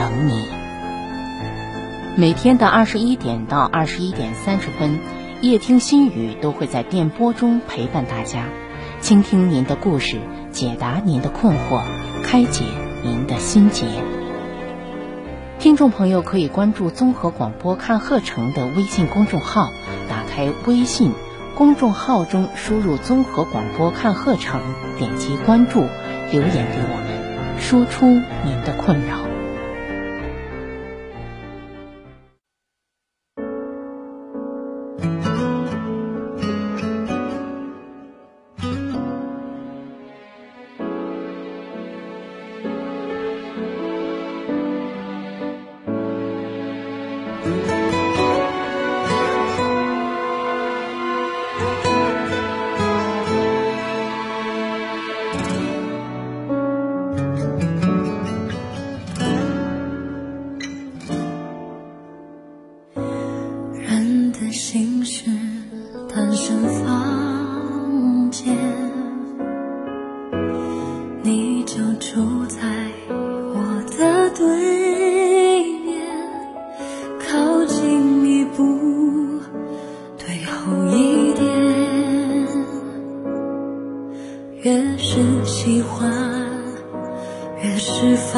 等你。每天的二十一点到二十一点三十分，夜听心语都会在电波中陪伴大家，倾听您的故事，解答您的困惑，开解您的心结。听众朋友可以关注综合广播看鹤城的微信公众号，打开微信公众号中输入“综合广播看鹤城”，点击关注，留言给我们，说出您的困扰。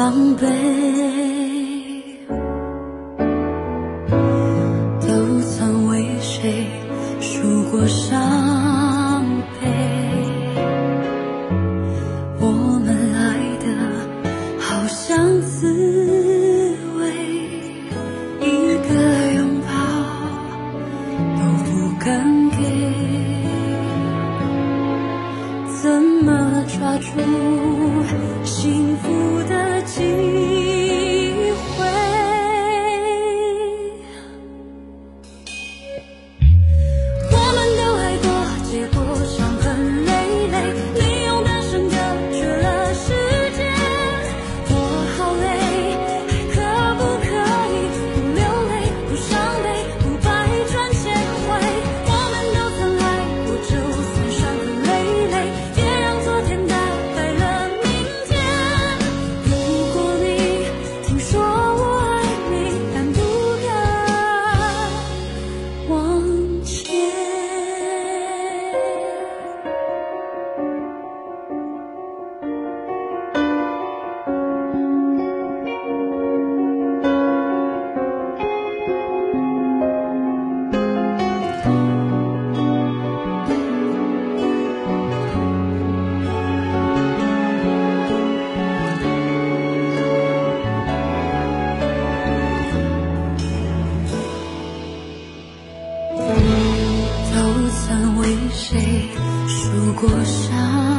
狼狈。多少？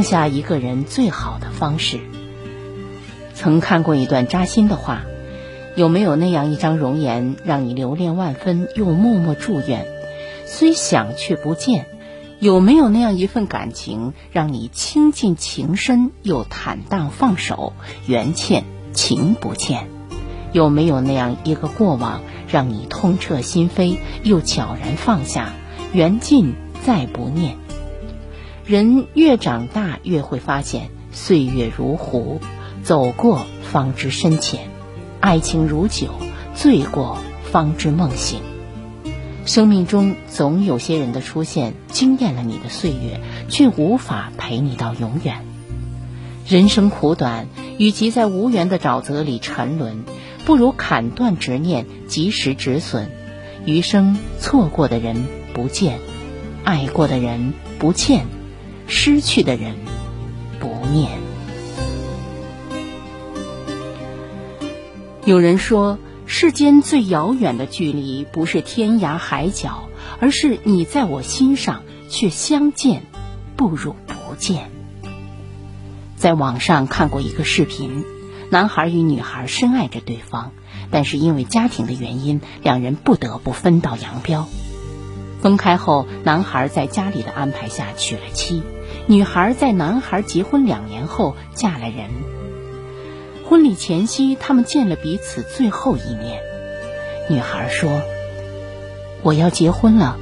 放下一个人最好的方式。曾看过一段扎心的话：有没有那样一张容颜，让你留恋万分又默默祝愿？虽想却不见。有没有那样一份感情，让你倾尽情深又坦荡放手？缘欠情不欠。有没有那样一个过往，让你痛彻心扉又悄然放下？缘尽再不念。人越长大，越会发现岁月如湖，走过方知深浅；爱情如酒，醉过方知梦醒。生命中总有些人的出现惊艳了你的岁月，却无法陪你到永远。人生苦短，与其在无缘的沼泽里沉沦，不如砍断执念，及时止损。余生错过的人不见，爱过的人不欠，失去的人不念。有人说。世间最遥远的距离，不是天涯海角，而是你在我心上，却相见不如不见。在网上看过一个视频，男孩与女孩深爱着对方，但是因为家庭的原因，两人不得不分道扬镳。分开后，男孩在家里的安排下娶了妻，女孩在男孩结婚两年后嫁了人。婚礼前夕，他们见了彼此最后一面。女孩说：“我要结婚了。”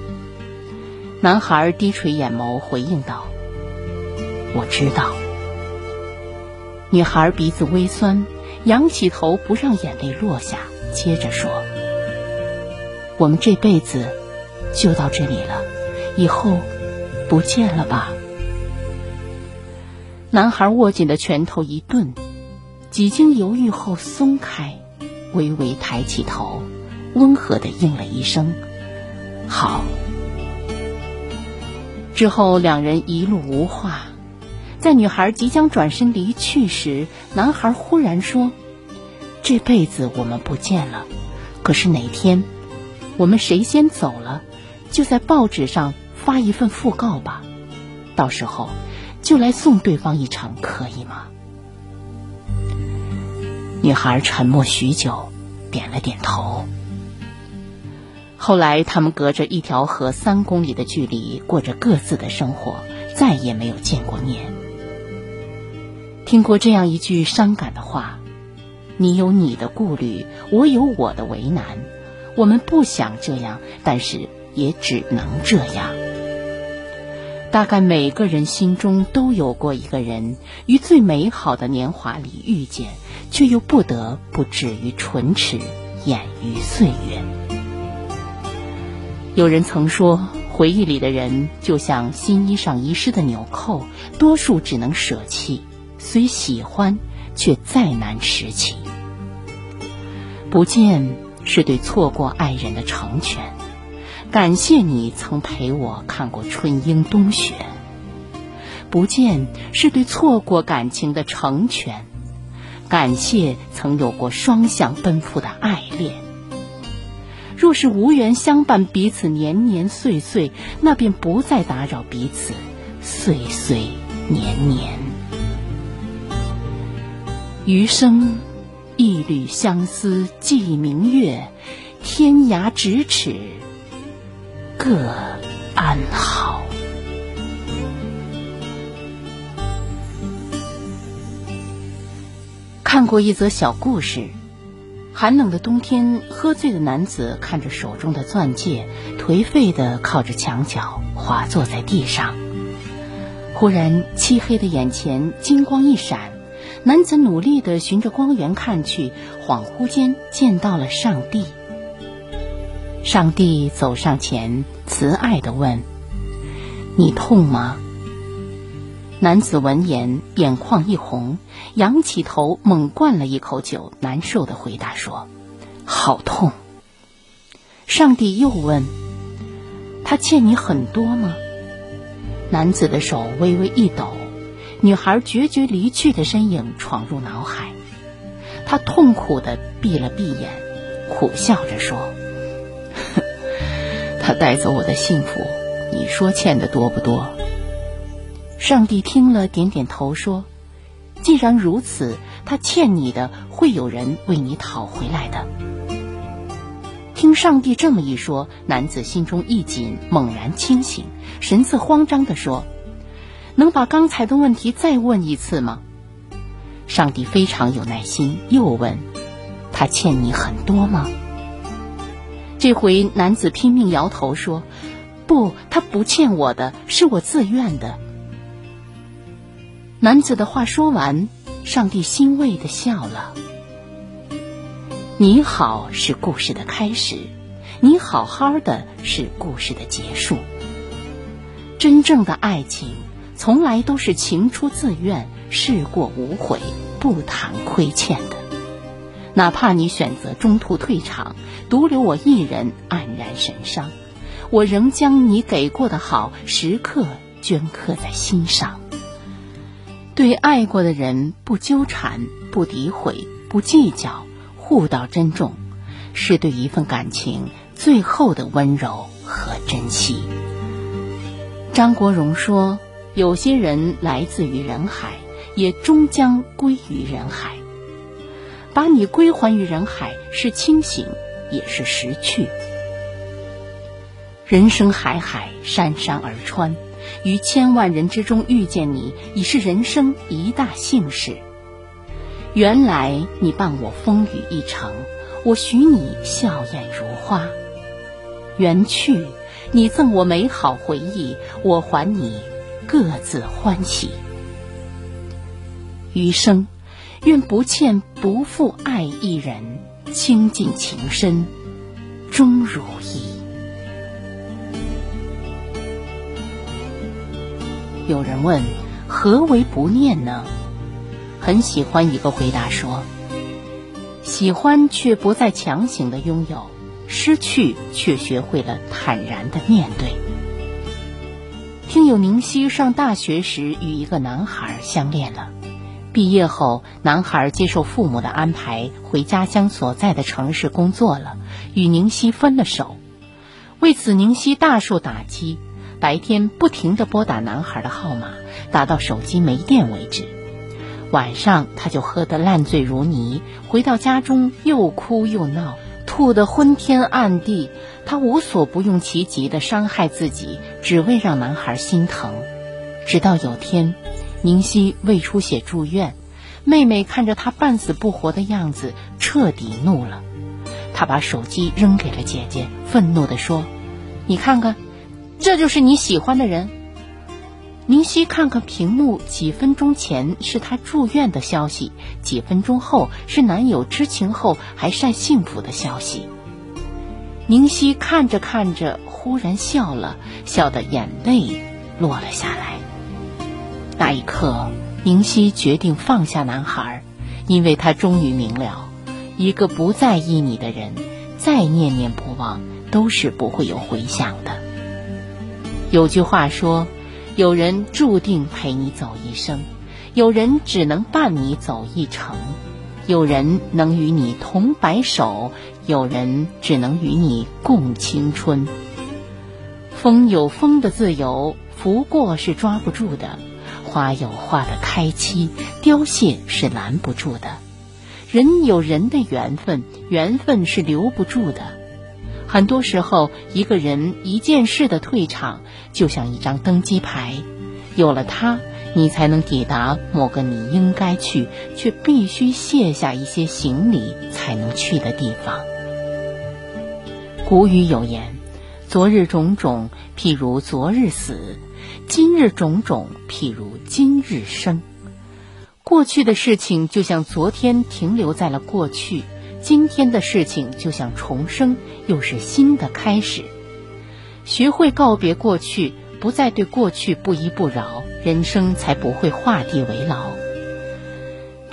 男孩低垂眼眸回应道：“我知道。”女孩鼻子微酸，仰起头不让眼泪落下，接着说：“我们这辈子就到这里了，以后不见了吧？”男孩握紧的拳头一顿。几经犹豫后松开，微微抬起头，温和的应了一声“好”。之后两人一路无话。在女孩即将转身离去时，男孩忽然说：“这辈子我们不见了，可是哪天我们谁先走了，就在报纸上发一份讣告吧，到时候就来送对方一程，可以吗？”女孩沉默许久，点了点头。后来，他们隔着一条河三公里的距离，过着各自的生活，再也没有见过面。听过这样一句伤感的话：“你有你的顾虑，我有我的为难。我们不想这样，但是也只能这样。”大概每个人心中都有过一个人，于最美好的年华里遇见，却又不得不止于唇齿，掩于岁月。有人曾说，回忆里的人就像新衣上遗失的纽扣，多数只能舍弃，虽喜欢，却再难拾起。不见是对错过爱人的成全。感谢你曾陪我看过春樱冬雪，不见是对错过感情的成全。感谢曾有过双向奔赴的爱恋。若是无缘相伴，彼此年年岁岁，那便不再打扰彼此岁岁年年。余生，一缕相思寄明月，天涯咫尺。各安好。看过一则小故事：寒冷的冬天，喝醉的男子看着手中的钻戒，颓废的靠着墙角，滑坐在地上。忽然，漆黑的眼前金光一闪，男子努力的循着光源看去，恍惚间见到了上帝。上帝走上前，慈爱的问：“你痛吗？”男子闻言，眼眶一红，仰起头，猛灌了一口酒，难受的回答说：“好痛。”上帝又问：“他欠你很多吗？”男子的手微微一抖，女孩决绝离去的身影闯入脑海，他痛苦的闭了闭眼，苦笑着说。他带走我的幸福，你说欠的多不多？上帝听了，点点头说：“既然如此，他欠你的会有人为你讨回来的。”听上帝这么一说，男子心中一紧，猛然清醒，神色慌张地说：“能把刚才的问题再问一次吗？”上帝非常有耐心，又问：“他欠你很多吗？”这回男子拼命摇头说：“不，他不欠我的，是我自愿的。”男子的话说完，上帝欣慰的笑了。你好是故事的开始，你好好的是故事的结束。真正的爱情从来都是情出自愿，事过无悔，不谈亏欠的。哪怕你选择中途退场，独留我一人黯然神伤，我仍将你给过的好时刻镌刻在心上。对爱过的人，不纠缠，不诋毁，不计较。互道珍重，是对一份感情最后的温柔和珍惜。张国荣说：“有些人来自于人海，也终将归于人海。把你归还于人海，是清醒，也是识趣。人生海海，山山而川，于千万人之中遇见你，已是人生一大幸事。”原来你伴我风雨一程，我许你笑靥如花；缘去，你赠我美好回忆，我还你各自欢喜。余生，愿不欠不负爱一人，倾尽情深，终如一。有人问：何为不念呢？很喜欢一个回答说：“喜欢却不再强行的拥有，失去却学会了坦然的面对。”听友宁熙上大学时与一个男孩相恋了，毕业后男孩接受父母的安排回家乡所在的城市工作了，与宁熙分了手。为此，宁熙大受打击，白天不停的拨打男孩的号码，打到手机没电为止。晚上，他就喝得烂醉如泥，回到家中又哭又闹，吐得昏天暗地。他无所不用其极的伤害自己，只为让男孩心疼。直到有天，宁熙胃出血住院，妹妹看着他半死不活的样子，彻底怒了。她把手机扔给了姐姐，愤怒地说：“你看看，这就是你喜欢的人。”宁熙看看屏幕，几分钟前是她住院的消息，几分钟后是男友知情后还晒幸福的消息。宁熙看着看着，忽然笑了笑，的眼泪落了下来。那一刻，宁熙决定放下男孩，因为他终于明了，一个不在意你的人，再念念不忘都是不会有回响的。有句话说。有人注定陪你走一生，有人只能伴你走一程，有人能与你同白首，有人只能与你共青春。风有风的自由，拂过是抓不住的；花有花的开期，凋谢是拦不住的；人有人的缘分，缘分是留不住的。很多时候，一个人一件事的退场，就像一张登机牌，有了它，你才能抵达某个你应该去却必须卸下一些行李才能去的地方。古语有言：“昨日种种，譬如昨日死；今日种种，譬如今日生。”过去的事情就像昨天停留在了过去。今天的事情就像重生，又是新的开始。学会告别过去，不再对过去不依不饶，人生才不会画地为牢。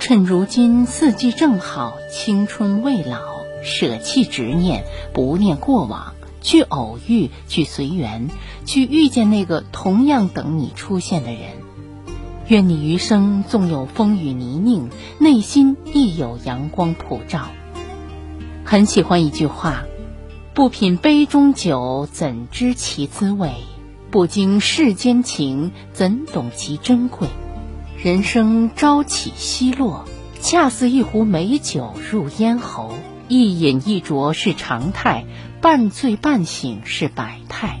趁如今四季正好，青春未老，舍弃执念，不念过往，去偶遇，去随缘，去遇见那个同样等你出现的人。愿你余生纵有风雨泥泞，内心亦有阳光普照。很喜欢一句话：“不品杯中酒，怎知其滋味？不经世间情，怎懂其珍贵？人生朝起夕落，恰似一壶美酒入咽喉，一饮一啄是常态，半醉半醒是百态。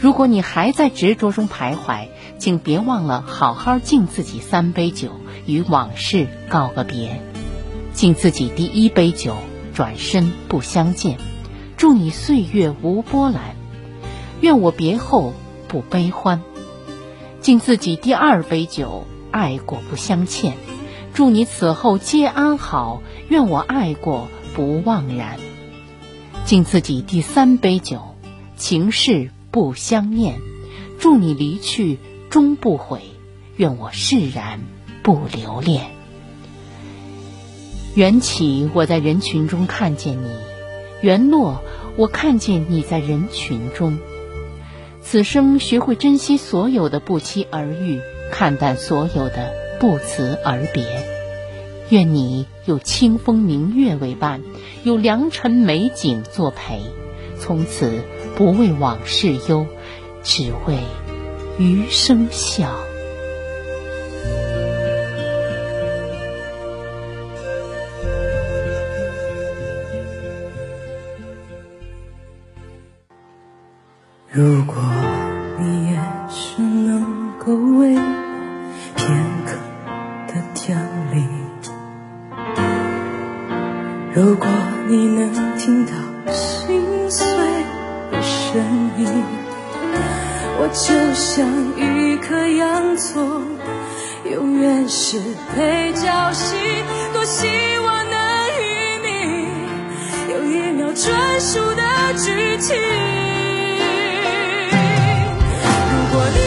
如果你还在执着中徘徊，请别忘了好好敬自己三杯酒，与往事告个别。敬自己第一杯酒，转身不相见。祝你岁月无波澜，愿我别后不悲欢。敬自己第二杯酒，爱过不相欠。祝你此后皆安好，愿我爱过不忘然。敬自己第三杯酒，情事不相念。祝你离去终不悔，愿我释然不留恋。缘起，我在人群中看见你。缘落，我看见你在人群中。此生学会珍惜所有的不期而遇，看淡所有的不辞而别。愿你有清风明月为伴，有良辰美景作陪。从此不为往事忧，只为余生笑。如果如果你能听到心碎的声音，我就像一颗洋葱，永远是配角戏。多希望能与你有一秒专属的剧情。如果你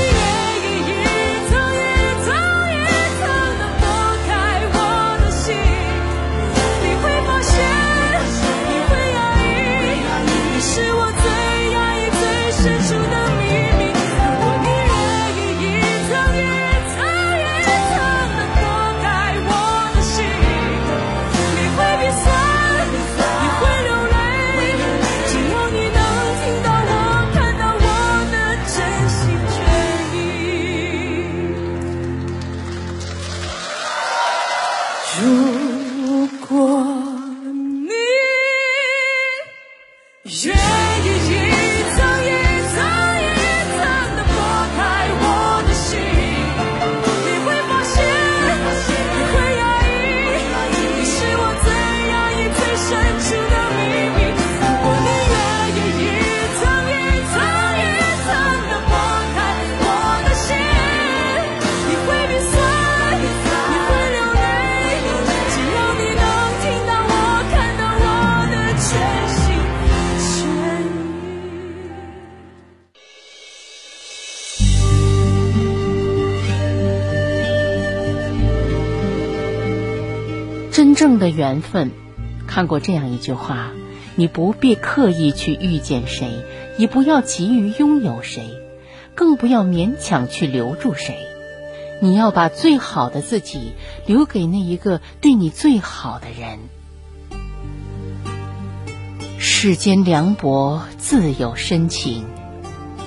的缘分，看过这样一句话：你不必刻意去遇见谁，也不要急于拥有谁，更不要勉强去留住谁。你要把最好的自己留给那一个对你最好的人。世间凉薄，自有深情；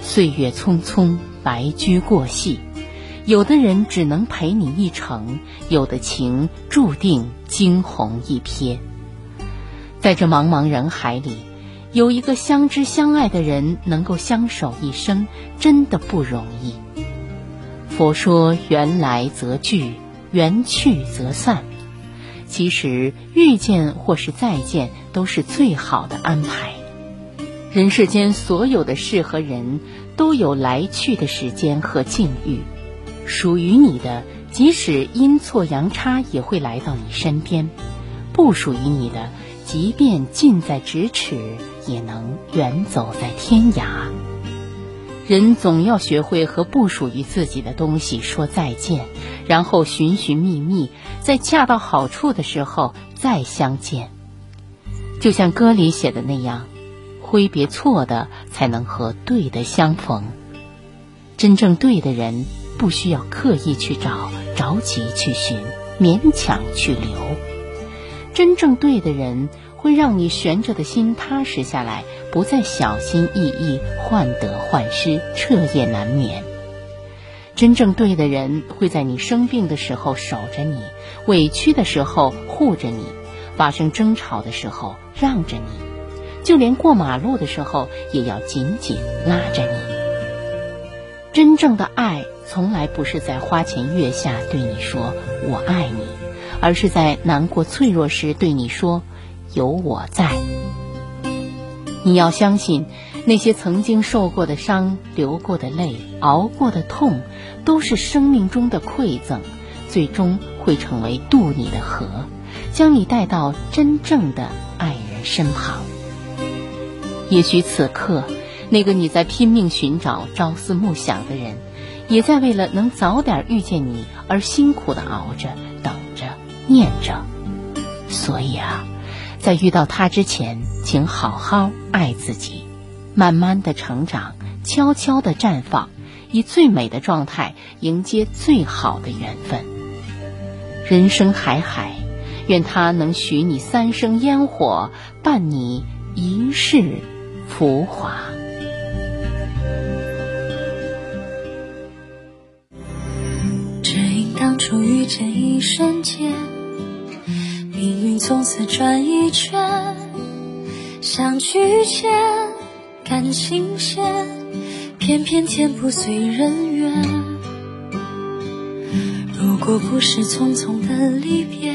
岁月匆匆，白驹过隙。有的人只能陪你一程，有的情注定惊鸿一瞥。在这茫茫人海里，有一个相知相爱的人能够相守一生，真的不容易。佛说缘来则聚，缘去则散。其实遇见或是再见，都是最好的安排。人世间所有的事和人都有来去的时间和境遇。属于你的，即使阴错阳差，也会来到你身边；不属于你的，即便近在咫尺，也能远走在天涯。人总要学会和不属于自己的东西说再见，然后寻寻觅觅，在恰到好处的时候再相见。就像歌里写的那样，挥别错的，才能和对的相逢。真正对的人。不需要刻意去找，着急去寻，勉强去留。真正对的人会。让你悬着的心踏实下来，不再小心翼翼、患得患失、彻夜难眠。真正对的人会在你生病的时候守着你，委屈的时候护着你，发生争吵的时候让着你，就连过马路的时候也要紧紧拉着你。真正的爱从来不是在花前月下对你说“我爱你”，而是在难过脆弱时对你说“有我在”。你要相信。那些曾经受过的伤、流过的泪、熬过的痛，都是生命中的馈赠，最终会成为渡你的河，将你带到真正的爱人身旁。也许此刻，那个你在拼命寻找、朝思暮想的人，也在为了能早点遇见你而辛苦的熬着、等着、念着。所以啊，在遇到他之前，请好好爱自己。慢慢的成长，悄悄的绽放，以最美的状态迎接最好的缘分。人生海海，愿他能许你三生烟火，伴你一世浮华。因当初遇见一瞬间，命运从此转一圈，相聚前。感情线，偏偏天不遂人愿。如果不是匆匆的离别，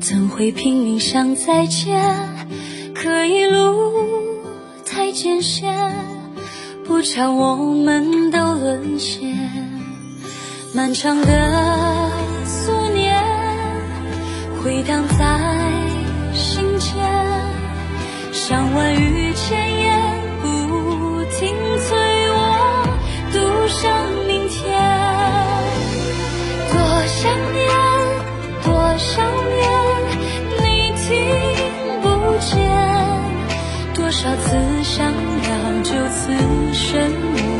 怎会拼命想再见？可一路太艰险，不巧我们都沦陷。漫长的思念回荡在心间，像万语千言不停催我赌上明天。多想念，多想念，你听不见，多少次想要就此沉默。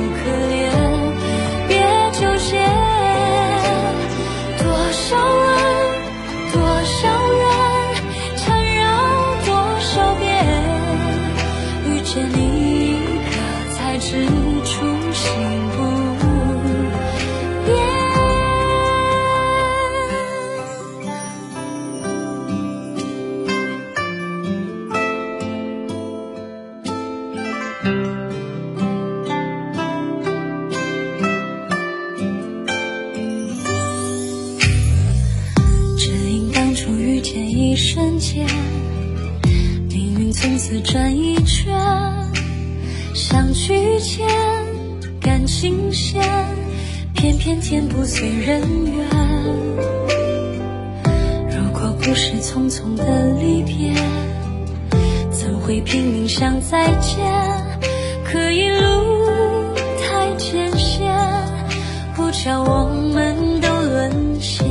不是匆匆的离别，怎会拼命想再见？可一路太艰险，不巧我们都沦陷。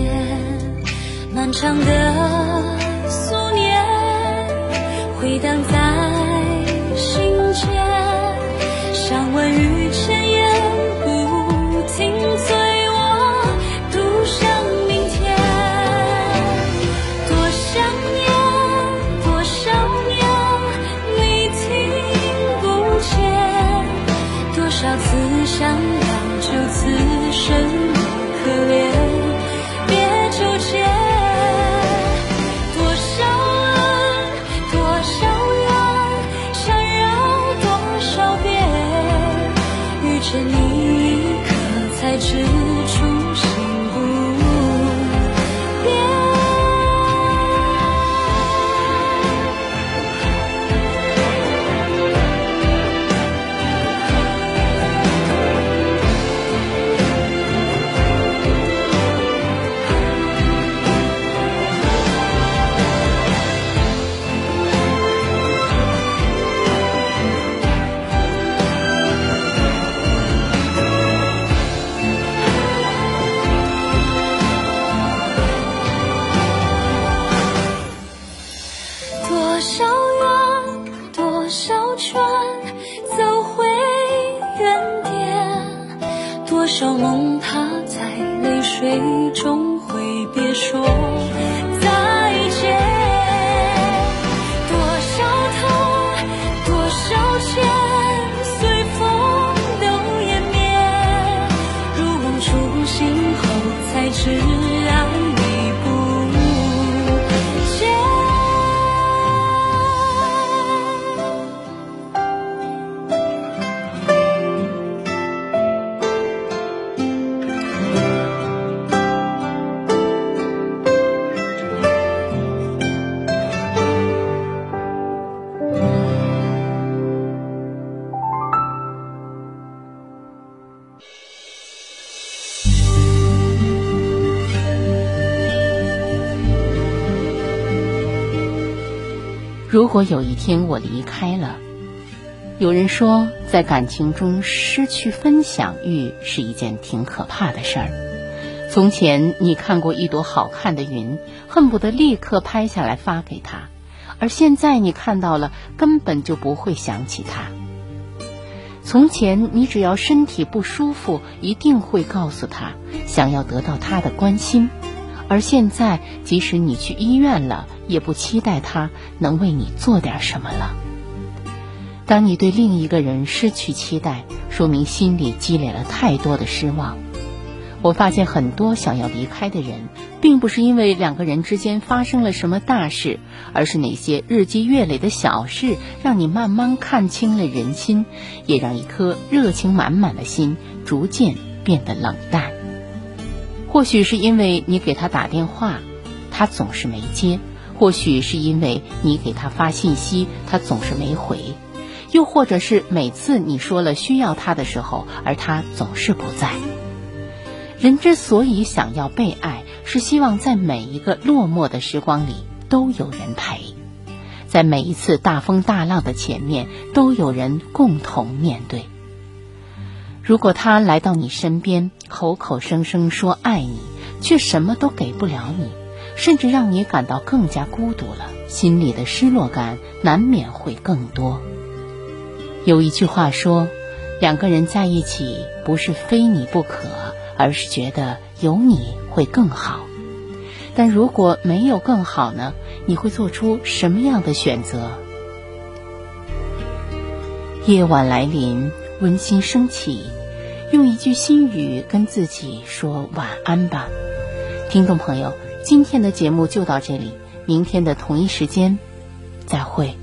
漫长的思念。回荡在如果有一天我离开了，有人说，在感情中失去分享欲是一件挺可怕的事儿。从前你看过一朵好看的云，恨不得立刻拍下来发给他，而现在你看到了，根本就不会想起他。从前你只要身体不舒服，一定会告诉他，想要得到他的关心，而现在即使你去医院了，也不期待他能为你做点什么了。当你对另一个人失去期待，说明心里积累了太多的失望。我发现很多想要离开的人，并不是因为两个人之间发生了什么大事，而是那些日积月累的小事，让你慢慢看清了人心，也让一颗热情满满的心逐渐变得冷淡。或许是因为你给他打电话，他总是没接；或许是因为你给他发信息，他总是没回；又或者是每次你说了需要他的时候，而他总是不在。人之所以想要被爱，是希望在每一个落寞的时光里都有人陪，在每一次大风大浪的前面都有人共同面对。如果他来到你身边，口口声声说爱你，却什么都给不了你，甚至让你感到更加孤独了，心里的失落感难免会更多。有一句话说，两个人在一起不是非你不可。而是觉得有你会更好，但如果没有更好呢？你会做出什么样的选择？夜晚来临，温馨升起，用一句心语跟自己说晚安吧。听众朋友，今天的节目就到这里，明天的同一时间，再会。